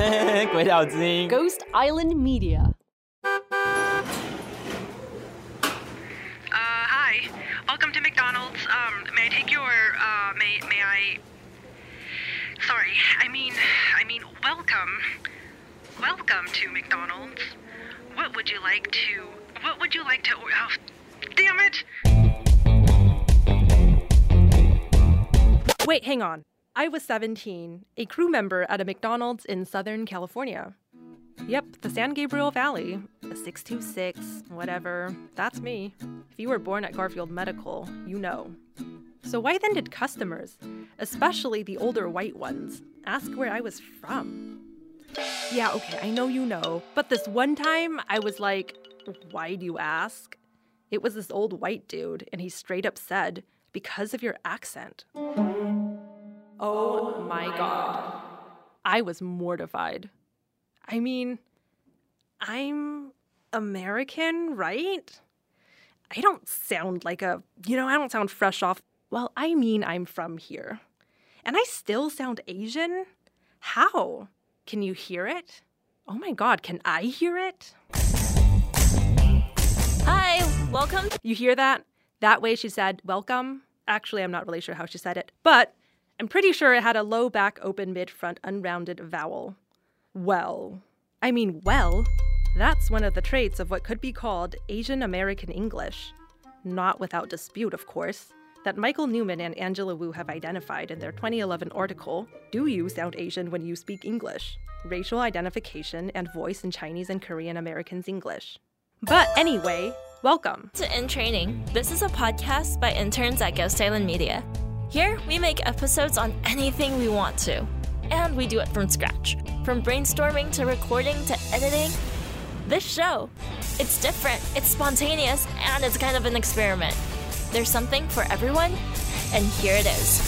鬼岛之音 Ghost Island Media. Uh, hi. Welcome to McDonald's. Um, may I take your, uh, may, may I... Sorry, I mean, I mean, welcome. Welcome to McDonald's. What would you like to, what would you like to, oh, damn it! Wait, hang on. I was 17, a crew member at a McDonald's in Southern California. Yep, the San Gabriel Valley. The 626, whatever. That's me. If you were born at Garfield Medical, you know. So, why then did customers, especially the older white ones, ask where I was from? Yeah, okay, I know you know, but this one time I was like, why do you ask? It was this old white dude, and he straight up said, because of your accent. Oh my god. I was mortified. I mean, I'm American, right? I don't sound like a, you know, I don't sound fresh off. Well, I mean, I'm from here. And I still sound Asian? How? Can you hear it? Oh my god, can I hear it? Hi, welcome. You hear that? That way she said, welcome. Actually, I'm not really sure how she said it, but I'm pretty sure it had a low back, open mid front, unrounded vowel. Well, I mean, well, that's one of the traits of what could be called Asian American English. Not without dispute, of course, that Michael Newman and Angela Wu have identified in their 2011 article Do You Sound Asian When You Speak English? Racial Identification and Voice in Chinese and Korean Americans English. But anyway, welcome. To In Training. This is a podcast by interns at Ghost Island Media. Here, we make episodes on anything we want to. And we do it from scratch. From brainstorming to recording to editing. This show, it's different, it's spontaneous, and it's kind of an experiment. There's something for everyone, and here it is.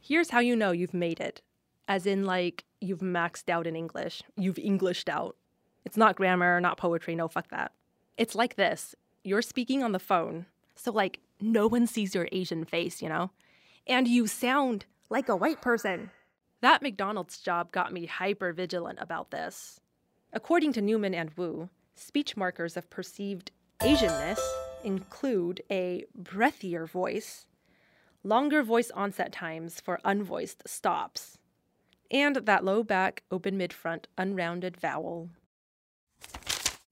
Here's how you know you've made it. As in, like, you've maxed out in English. You've Englished out. It's not grammar, not poetry, no, fuck that. It's like this you're speaking on the phone, so, like, no one sees your Asian face, you know? And you sound like a white person. That McDonald's job got me hyper vigilant about this. According to Newman and Wu, speech markers of perceived Asianness include a breathier voice, longer voice onset times for unvoiced stops, and that low back, open mid front, unrounded vowel.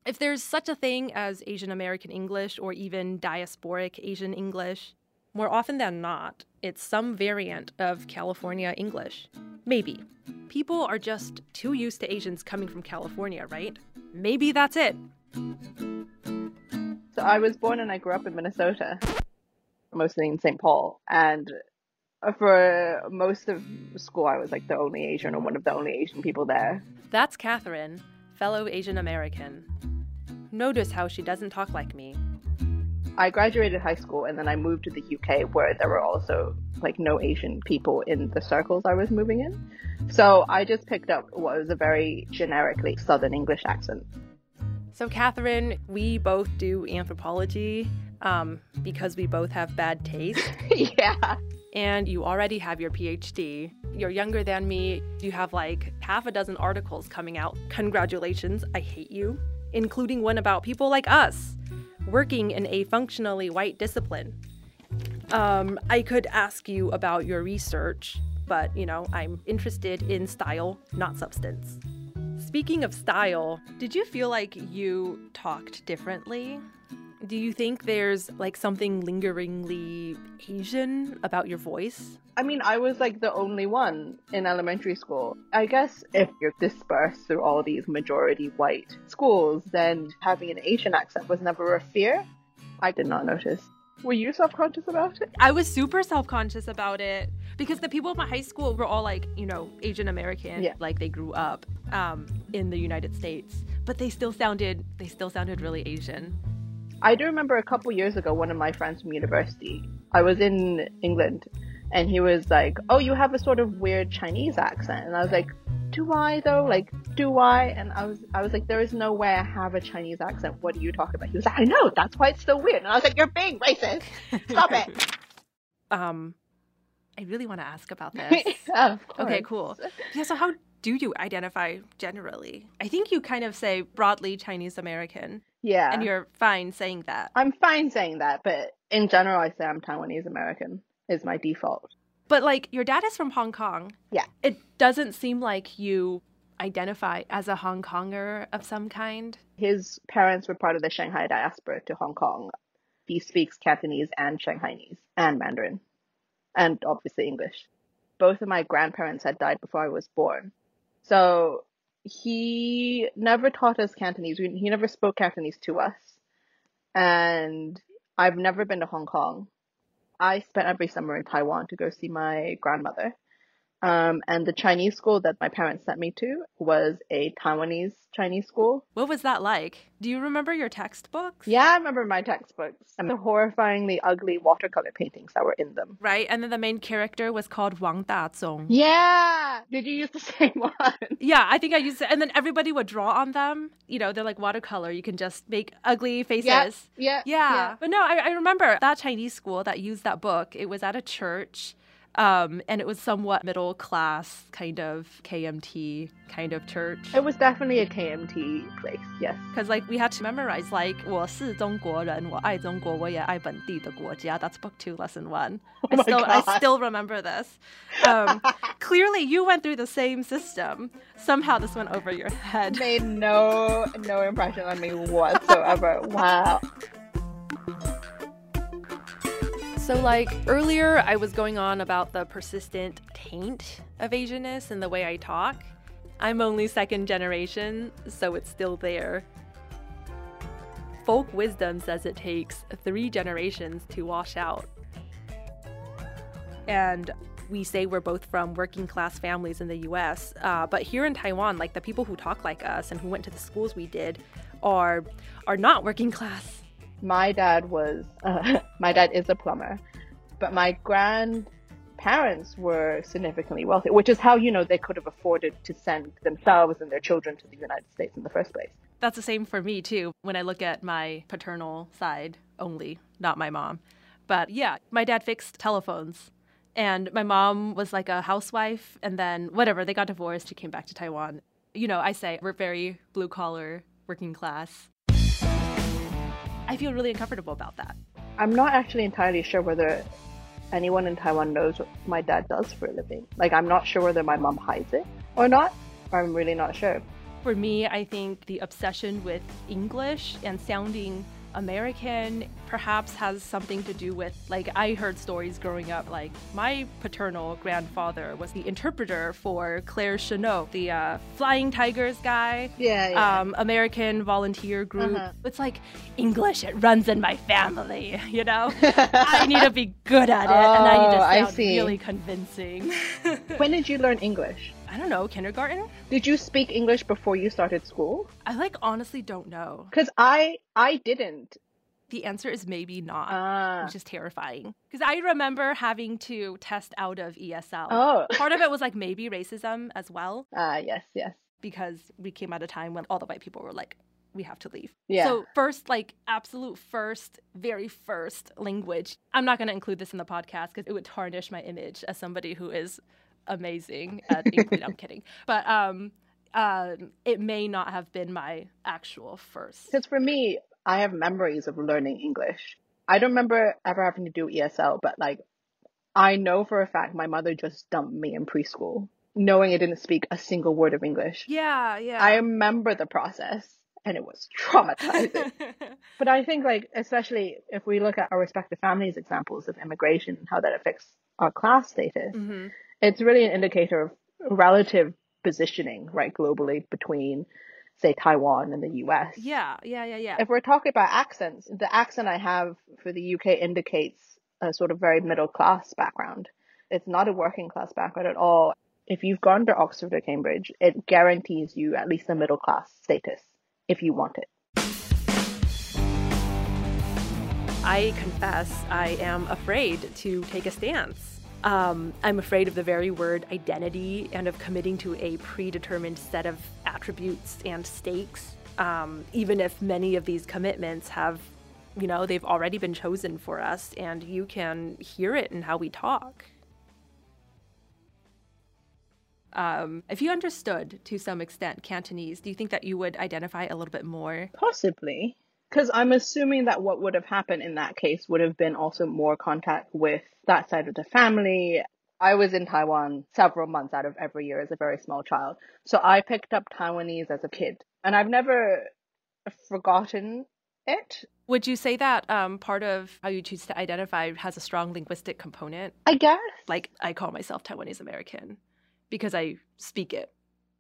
If there's such a thing as Asian American English or even diasporic Asian English, more often than not, it's some variant of California English. Maybe. People are just too used to Asians coming from California, right? Maybe that's it. So I was born and I grew up in Minnesota, mostly in St. Paul. And for most of school, I was like the only Asian or one of the only Asian people there. That's Catherine, fellow Asian American. Notice how she doesn't talk like me. I graduated high school and then I moved to the UK where there were also like no Asian people in the circles I was moving in. So I just picked up what was a very generically Southern English accent. So, Catherine, we both do anthropology um, because we both have bad taste. yeah. And you already have your PhD. You're younger than me. You have like half a dozen articles coming out. Congratulations, I hate you, including one about people like us working in a functionally white discipline. Um, I could ask you about your research, but you know, I'm interested in style, not substance. Speaking of style, did you feel like you talked differently? Do you think there's like something lingeringly Asian about your voice? I mean, I was like the only one in elementary school. I guess if you're dispersed through all these majority white schools, then having an Asian accent was never a fear. I did not notice. Were you self conscious about it? I was super self conscious about it because the people in my high school were all like, you know, Asian American, Yeah. like they grew up um, in the United States, but they still sounded they still sounded really Asian. I do remember a couple years ago, one of my friends from university, I was in England, and he was like, Oh, you have a sort of weird Chinese accent. And I was like, Do I though? Like, do I? And I was, I was like, There is no way I have a Chinese accent. What are you talking about? He was like, I know, that's why it's so weird. And I was like, You're being racist. Stop it. Um, I really want to ask about this. of okay, cool. Yeah, so how do you identify generally? I think you kind of say broadly Chinese American, Yeah. and you're fine saying that. I'm fine saying that, but in general, I say I'm Taiwanese American is my default. But like your dad is from Hong Kong. Yeah. It doesn't seem like you identify as a Hong Konger of some kind. His parents were part of the Shanghai diaspora to Hong Kong. He speaks Cantonese and Shanghainese and Mandarin, and obviously English. Both of my grandparents had died before I was born. So he never taught us Cantonese. We- He never spoke Cantonese to us. And I've never been to Hong Kong. I spent every summer in Taiwan to go see my grandmother. Um, and the Chinese school that my parents sent me to was a Taiwanese Chinese school. What was that like? Do you remember your textbooks? Yeah, I remember my textbooks and the horrifyingly ugly watercolor paintings that were in them. Right? And then the main character was called Wang Dazong. Yeah! Did you use the same one? Yeah, I think I used it. And then everybody would draw on them. You know, they're like watercolor. You can just make ugly faces. Yeah, yeah, Yeah. But no, I, I remember that Chinese school that used that book. It was at a church. Um, and it was somewhat middle class, kind of KMT kind of church. It was definitely a KMT place, yes. Because like we had to memorize like 我是中国人,我爱中国,我也爱本地的国家. That's book two, lesson one. I Oh my still I God. still remember this. Um, clearly, you went through the same system. Somehow this went over your head. Made no no impression on me whatsoever. Wow. So, like earlier, I was going on about the persistent taint of Asianness and the way I talk. I'm only second generation, so it's still there. Folk wisdom says it takes three generations to wash out. And we say we're both from working class families in the US, uh, but here in Taiwan, like the people who talk like us and who went to the schools we did are are not working class. My dad was, uh, my dad is a plumber, but my grandparents were significantly wealthy, which is how, you know, they could have afforded to send themselves and their children to the United States in the first place. That's the same for me too when I look at my paternal side only, not my mom. But yeah, my dad fixed telephones. And my mom was like a housewife. And then, whatever, they got divorced. She came back to Taiwan. You know, I say we're very blue collar, working class. I feel really uncomfortable about that. I'm not actually entirely sure whether anyone in Taiwan knows what my dad does for a living. Like, I'm not sure whether my mom hides it or not. I'm really not sure. For me, I think the obsession with English and sounding American perhaps has something to do with, like, I heard stories growing up, like, my paternal grandfather was the interpreter for Claire Chennault, the uh, Flying Tigers guy. Yeah, yeah. Um, American volunteer group. Uh-huh. It's like English, it runs in my family, you know? I need to be good at it, and I need to Oh, sound see. really convincing. when did you learn English? I don't know, kindergarten? Did you speak English before you started school? I like honestly don't know. Because I I didn't. The answer is maybe not, Ah. which is terrifying. Because I remember having to test out of ESL. Oh. Part of it was like maybe racism as well, Ah, yes, yes. because we came at a time when all the white people were like, we have to leave. Yeah. So, first, like, absolute first, very first language. I'm not going to include this in the podcast because it would tarnish my image as somebody who is amazing at English. I'm kidding. But um, um, it may not have been my actual first. Because for me, I have memories of learning English. I don't remember ever having to do ESL, but like, I know for a fact my mother just dumped me in preschool, knowing I didn't speak a single word of English. Yeah, yeah. I remember the process, and it was traumatizing. but I think, like, especially if we look at our respective families' examples of immigration and how that affects our class status, Mhm. It's really an indicator of relative positioning, right, globally between, say, Taiwan and the US. Yeah, yeah, yeah, yeah. If we're talking about accents, the accent I have for the UK indicates a sort of very middle class background. It's not a working class background at all. If you've gone to Oxford or Cambridge, it guarantees you at least a middle class status if you want it. I confess I am afraid to take a stance. Um, I'm afraid of the very word identity and of committing to a predetermined set of attributes and stakes, um, even if many of these commitments have, you know, they've already been chosen for us, and you can hear it in how we talk. Um, if you understood to some extent Cantonese, do you think that you would identify a little bit more? Possibly. Because I'm assuming that what would have happened in that case would have been also more contact with that side of the family. I was in Taiwan several months out of every year as a very small child. So I picked up Taiwanese as a kid. And I've never forgotten it. Would you say that um, part of how you choose to identify has a strong linguistic component? I guess. Like, I call myself Taiwanese American because I speak it.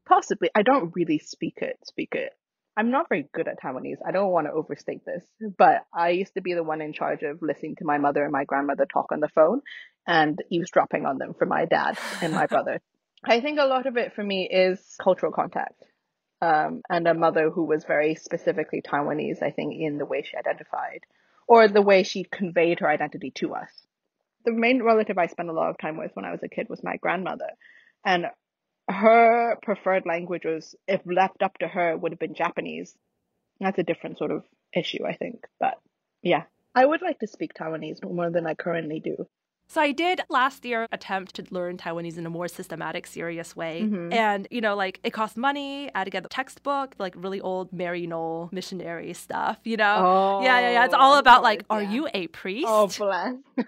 Possibly. I don't really speak it, speak it. I'm not very good at Taiwanese. I don't want to overstate this, but I used to be the one in charge of listening to my mother and my grandmother talk on the phone and eavesdropping on them for my dad and my brother. I think a lot of it for me is cultural contact. Um, and a mother who was very specifically Taiwanese, I think, in the way she identified or the way she conveyed her identity to us. The main relative I spent a lot of time with when I was a kid was my grandmother. And her preferred language was, if left up to her, would have been Japanese. That's a different sort of issue, I think. But yeah, I would like to speak Taiwanese more than I currently do. So I did last year attempt to learn Taiwanese in a more systematic, serious way. Mhm. And, you know, like it cost money. I had to get a textbook, like really old Maryknoll missionary stuff, you know? Oh, yeah, yeah, yeah. It's all about like, are yeah. you a priest? Oh, bless.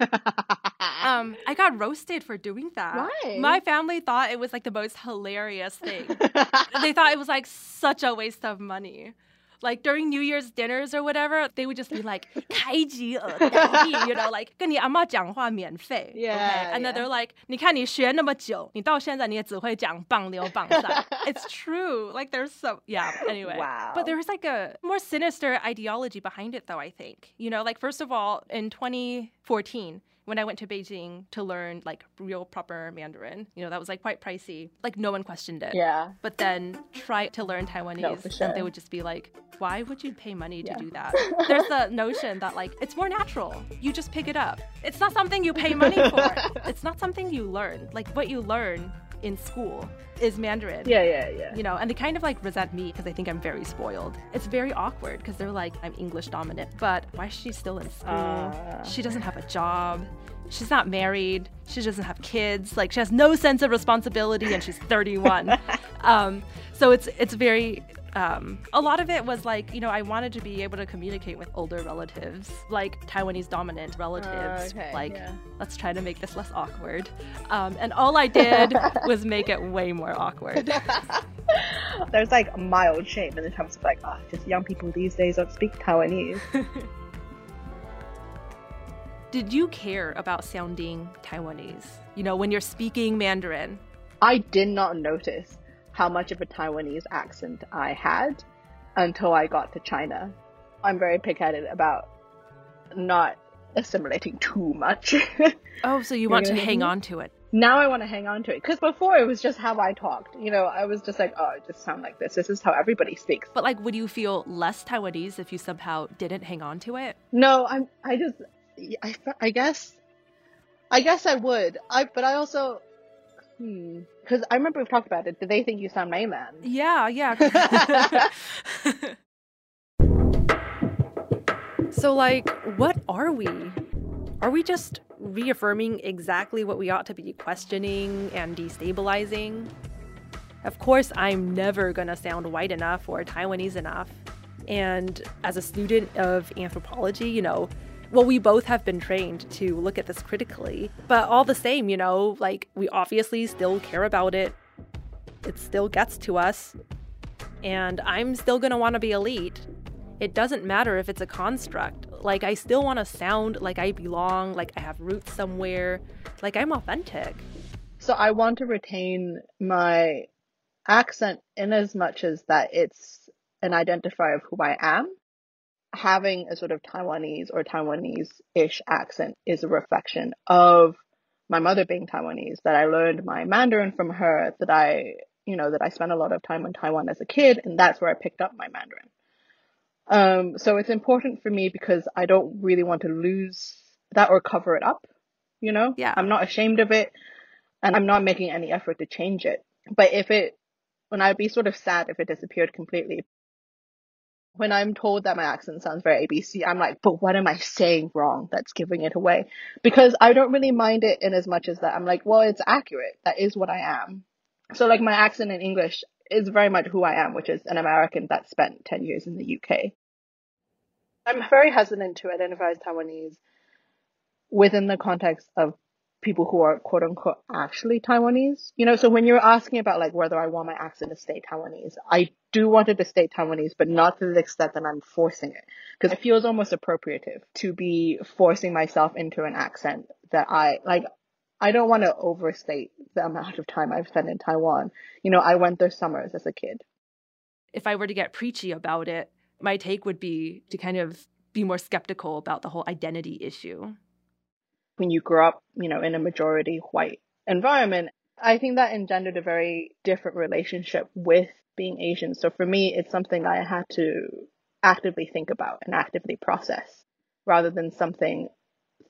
um, I got roasted for doing that. Why? My family thought it was like the most hilarious thing. they thought it was like such a waste of money Like during New Year's dinners or whatever, they would just be like, 开机耳代币, you know, like 跟你阿妈讲话免费. Yeah, okay? And then yeah. they're like, 你看你学那么久，你到现在你也只会讲棒溜棒赛. it's true. Like there's so, yeah, anyway. Wow. But there's like a more sinister ideology behind it though, I think. You know, like first of all, in 2014, when I went to Beijing to learn like real proper Mandarin, you know, that was like quite pricey. Like no one questioned it. yeah. But then try to learn Taiwanese, for sure. and they would just be like, "Why would you pay money to Yeah. do that?" There's the notion that like it's more natural. You just pick it up. It's not something you pay money for. it's not something you learn. Like what you learn in school is Mandarin. Yeah, yeah, yeah. You know, and they kind of like resent me because they think I'm very spoiled. It's very awkward because they're like, I'm English dominant, but why is she still in school? Ah. she doesn't have a job. She's not married. She doesn't have kids. Like she has no sense of responsibility, and she's 31. um, so it's it's very. Um, a lot of it was like you know I wanted to be able to communicate with older relatives, like Taiwanese dominant relatives. okay, like yeah. let's try to make this less awkward. Um, and all I did was make it way more awkward. There's like a mild shame in the terms of like, ah, just young people these days don't speak Taiwanese. Did you care about sounding Taiwanese? You know, when you're speaking Mandarin. I did not notice how much of a Taiwanese accent I had until I got to China. I'm very pig-headed about not assimilating too much. Oh, so you want to hang on to it. now I want to hang on to it because before it was just how I talked. You know, I was just like, oh, I just sound like this. This is how everybody speaks. But like, would you feel less Taiwanese if you somehow didn't hang on to it? No, I'm. I just. I. I guess. I guess I would. I. But I also. Hmm. Because I remember we've talked about it. Did they think you sound mainland? Yeah, yeah. so, like, what are we? Are we just reaffirming exactly what we ought to be questioning and destabilizing? Of course, I'm never gonna sound white enough or Taiwanese enough. And as a student of anthropology, you know, well, we both have been trained to look at this critically. But all the same, you know, like, we obviously still care about it. It still gets to us. And I'm still gonna wanna be elite. It doesn't matter if it's a construct. Like, I still wanna sound like I belong, like I have roots somewhere, like I'm authentic. So I want to retain my accent in as much as that it's an identifier of who I am. Having a sort of Taiwanese or Taiwanese-ish accent is a reflection of my mother being Taiwanese, that I learned my Mandarin from her, that I, you know, that I spent a lot of time in Taiwan as a kid, and that's where I picked up my Mandarin. Um, so it's important for me because I don't really want to lose that or cover it up, you know? Yeah. I'm not ashamed of it and I'm not making any effort to change it. But if it, when I'd be sort of sad if it disappeared completely. When I'm told that my accent sounds very ABC, I'm like, but what am I saying wrong that's giving it away? Because I don't really mind it in as much as that I'm like, well, it's accurate. That is what I am. So like my accent in English is very much who I am, which is an American that spent 10 years in the UK. I'm very hesitant to identify as Taiwanese within the context of people who are quote unquote actually Taiwanese. You know, so when you're asking about like whether I want my accent to stay Taiwanese, I do want it to stay Taiwanese, but not to the extent that I'm forcing it. Because it feels almost appropriative to be forcing myself into an accent that I like. I don't want to overstate the amount of time I've spent in Taiwan. You know, I went there summers as a kid. If I were to get preachy about it, my take would be to kind of be more skeptical about the whole identity issue. When you grow up, you know, in a majority white environment, I think that engendered a very different relationship with being Asian. So for me, it's something I had to actively think about and actively process rather than something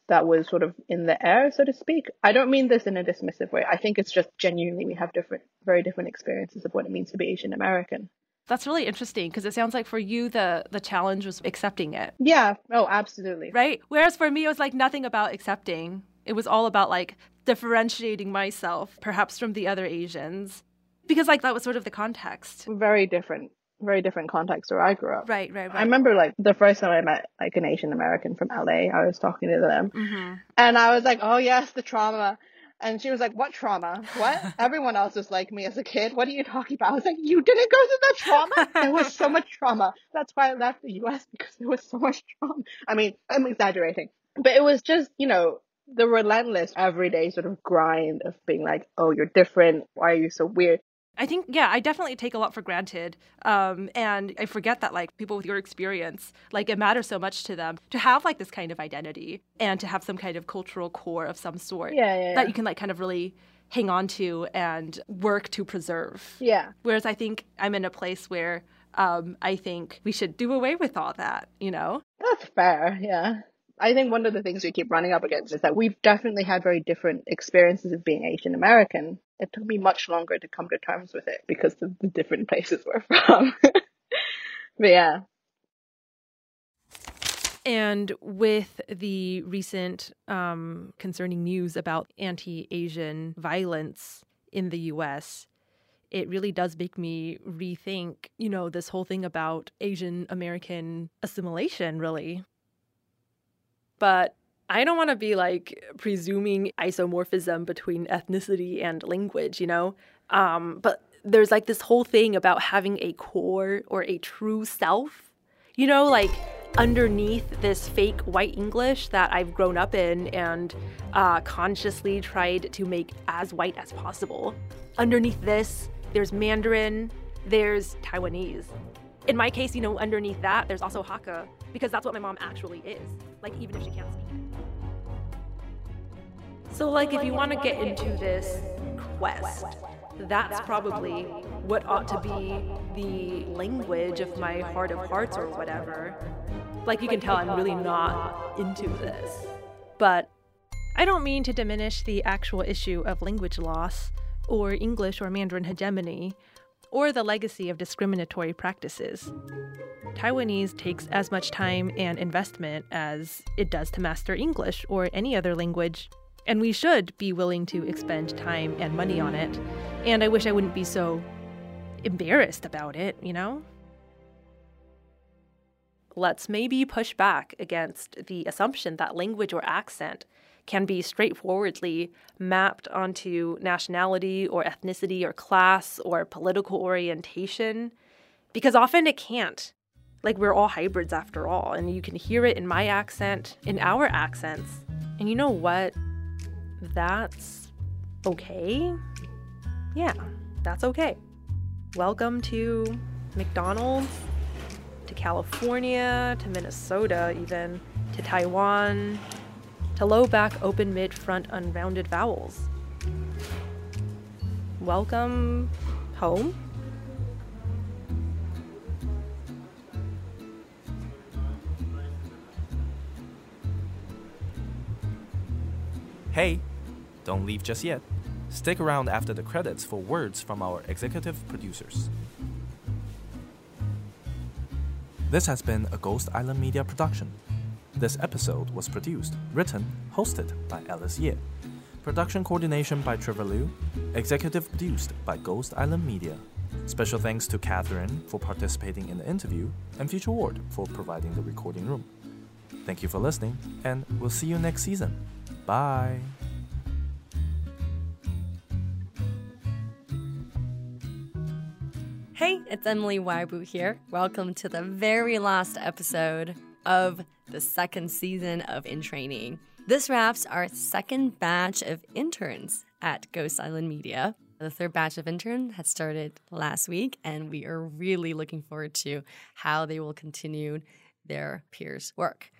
that was sort of in the air, so to speak. I don't mean this in a dismissive way. I think it's just genuinely we have different, very different experiences of what it means to be Asian American. That's really interesting because it sounds like for you the the challenge was accepting it. Yeah. Oh, absolutely. Right? Whereas for me it was like nothing about accepting. It was all about like differentiating myself perhaps from the other Asians because like that was sort of the context. Very different very different context where I grew up. Right, right, right. I remember like the first time I met like an Asian American from LA, I was talking to them mm-hmm. and I was like, oh yes, the trauma. And she was like, what trauma? What? Everyone else was like me as a kid. What are you talking about? I was like, you didn't go through that trauma? there was so much trauma. That's why I left the US because there was so much trauma. I mean, I'm exaggerating, but it was just, you know, the relentless everyday sort of grind of being like, oh, you're different. Why are you so weird? I think, yeah, I definitely take a lot for granted. Um, and I forget that, like, people with your experience, like, it matters so much to them to have, like, this kind of identity and to have some kind of cultural core of some sort yeah, yeah, yeah. that you can, like, kind of really hang on to and work to preserve. Yeah. Whereas I think I'm in a place where um, I think we should do away with all that, you know? That's fair, yeah. I think one of the things we keep running up against is that we've definitely had very different experiences of being Asian American. It took me much longer to come to terms with it because of the different places we're from. but yeah. And with the recent um, concerning news about anti Asian violence in the US, it really does make me rethink, you know, this whole thing about Asian American assimilation, really. But I don't want to be like presuming isomorphism between ethnicity and language, you know? Um, but there's like this whole thing about having a core or a true self, you know, like underneath this fake white English that I've grown up in and uh, consciously tried to make as white as possible. Underneath this, there's Mandarin, there's Taiwanese. In my case, you know, underneath that, there's also Hakka, because that's what my mom actually is, like, even if she can't speak it. So, like, if you want to get into this quest, that's probably what ought to be the language of my heart of hearts or whatever. Like, you can tell I'm really not into this. But I don't mean to diminish the actual issue of language loss, or English or Mandarin hegemony, or the legacy of discriminatory practices. Taiwanese takes as much time and investment as it does to master English or any other language and we should be willing to expend time and money on it. And I wish I wouldn't be so embarrassed about it, you know? Let's maybe push back against the assumption that language or accent can be straightforwardly mapped onto nationality or ethnicity or class or political orientation, because often it can't. Like, we're all hybrids after all, and you can hear it in my accent, in our accents. And you know what? That's okay. Yeah, that's okay. Welcome to McDonald's, to California, to Minnesota, even to Taiwan, to low back, open mid, front, unrounded vowels. Welcome home. Hey, don't leave just yet. Stick around after the credits for words from our executive producers. This has been a Ghost Island Media production. This episode was produced, written, hosted by Alice Yeh. Production coordination by Trevor Liu. Executive produced by Ghost Island Media. Special thanks to Catherine for participating in the interview and Future Ward for providing the recording room. Thank you for listening, and we'll see you next season. Bye. Hey, it's Emily Y. Wu here. Welcome to the very last episode of the second season of In Training. This wraps our second batch of interns at Ghost Island Media. The third batch of interns had started last week, and we are really looking forward to how they will continue their peers' work.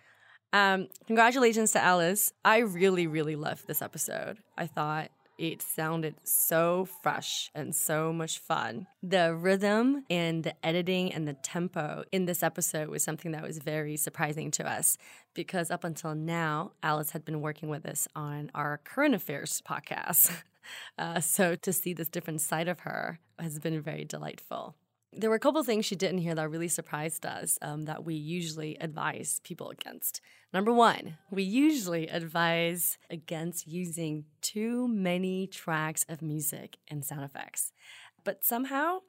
Um, congratulations to Alice. I really, really loved this episode. I thought it sounded so fresh and so much fun. The rhythm and the editing and the tempo in this episode was something that was very surprising to us because up until now, Alice had been working with us on our current affairs podcast. Uh, so to see this different side of her has been very delightful. There were a couple things she didn't hear that really surprised us um, that we usually advise people against. Number one, we usually advise against using too many tracks of music and sound effects. But somehow,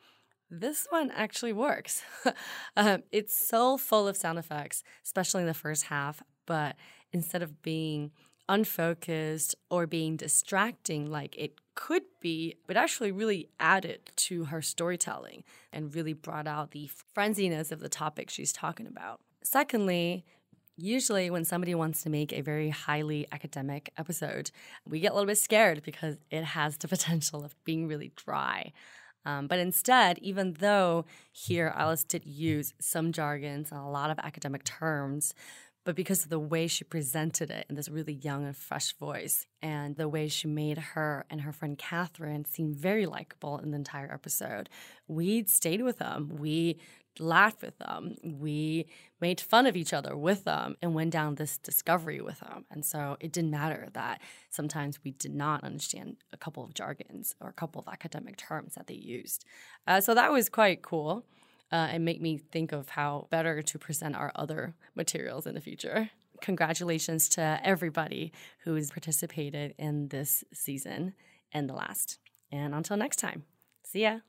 this one actually works. um, it's so full of sound effects, especially in the first half, but instead of being unfocused or being distracting like it could be, but actually really added to her storytelling and really brought out the frenziness of the topic she's talking about. Secondly, Usually, when somebody wants to make a very highly academic episode, we get a little bit scared because it has the potential of being really dry. Um, but instead, even though here Alice did use some jargons and a lot of academic terms, but because of the way she presented it in this really young and fresh voice, and the way she made her and her friend Catherine seem very likable in the entire episode, we stayed with them. We laughed with them. We made fun of each other with them and went down this discovery with them. And so it didn't matter that sometimes we did not understand a couple of jargons or a couple of academic terms that they used. Uh, so that was quite cool uh, and make me think of how better to present our other materials in the future. Congratulations to everybody who's participated in this season and the last. And until next time, see ya.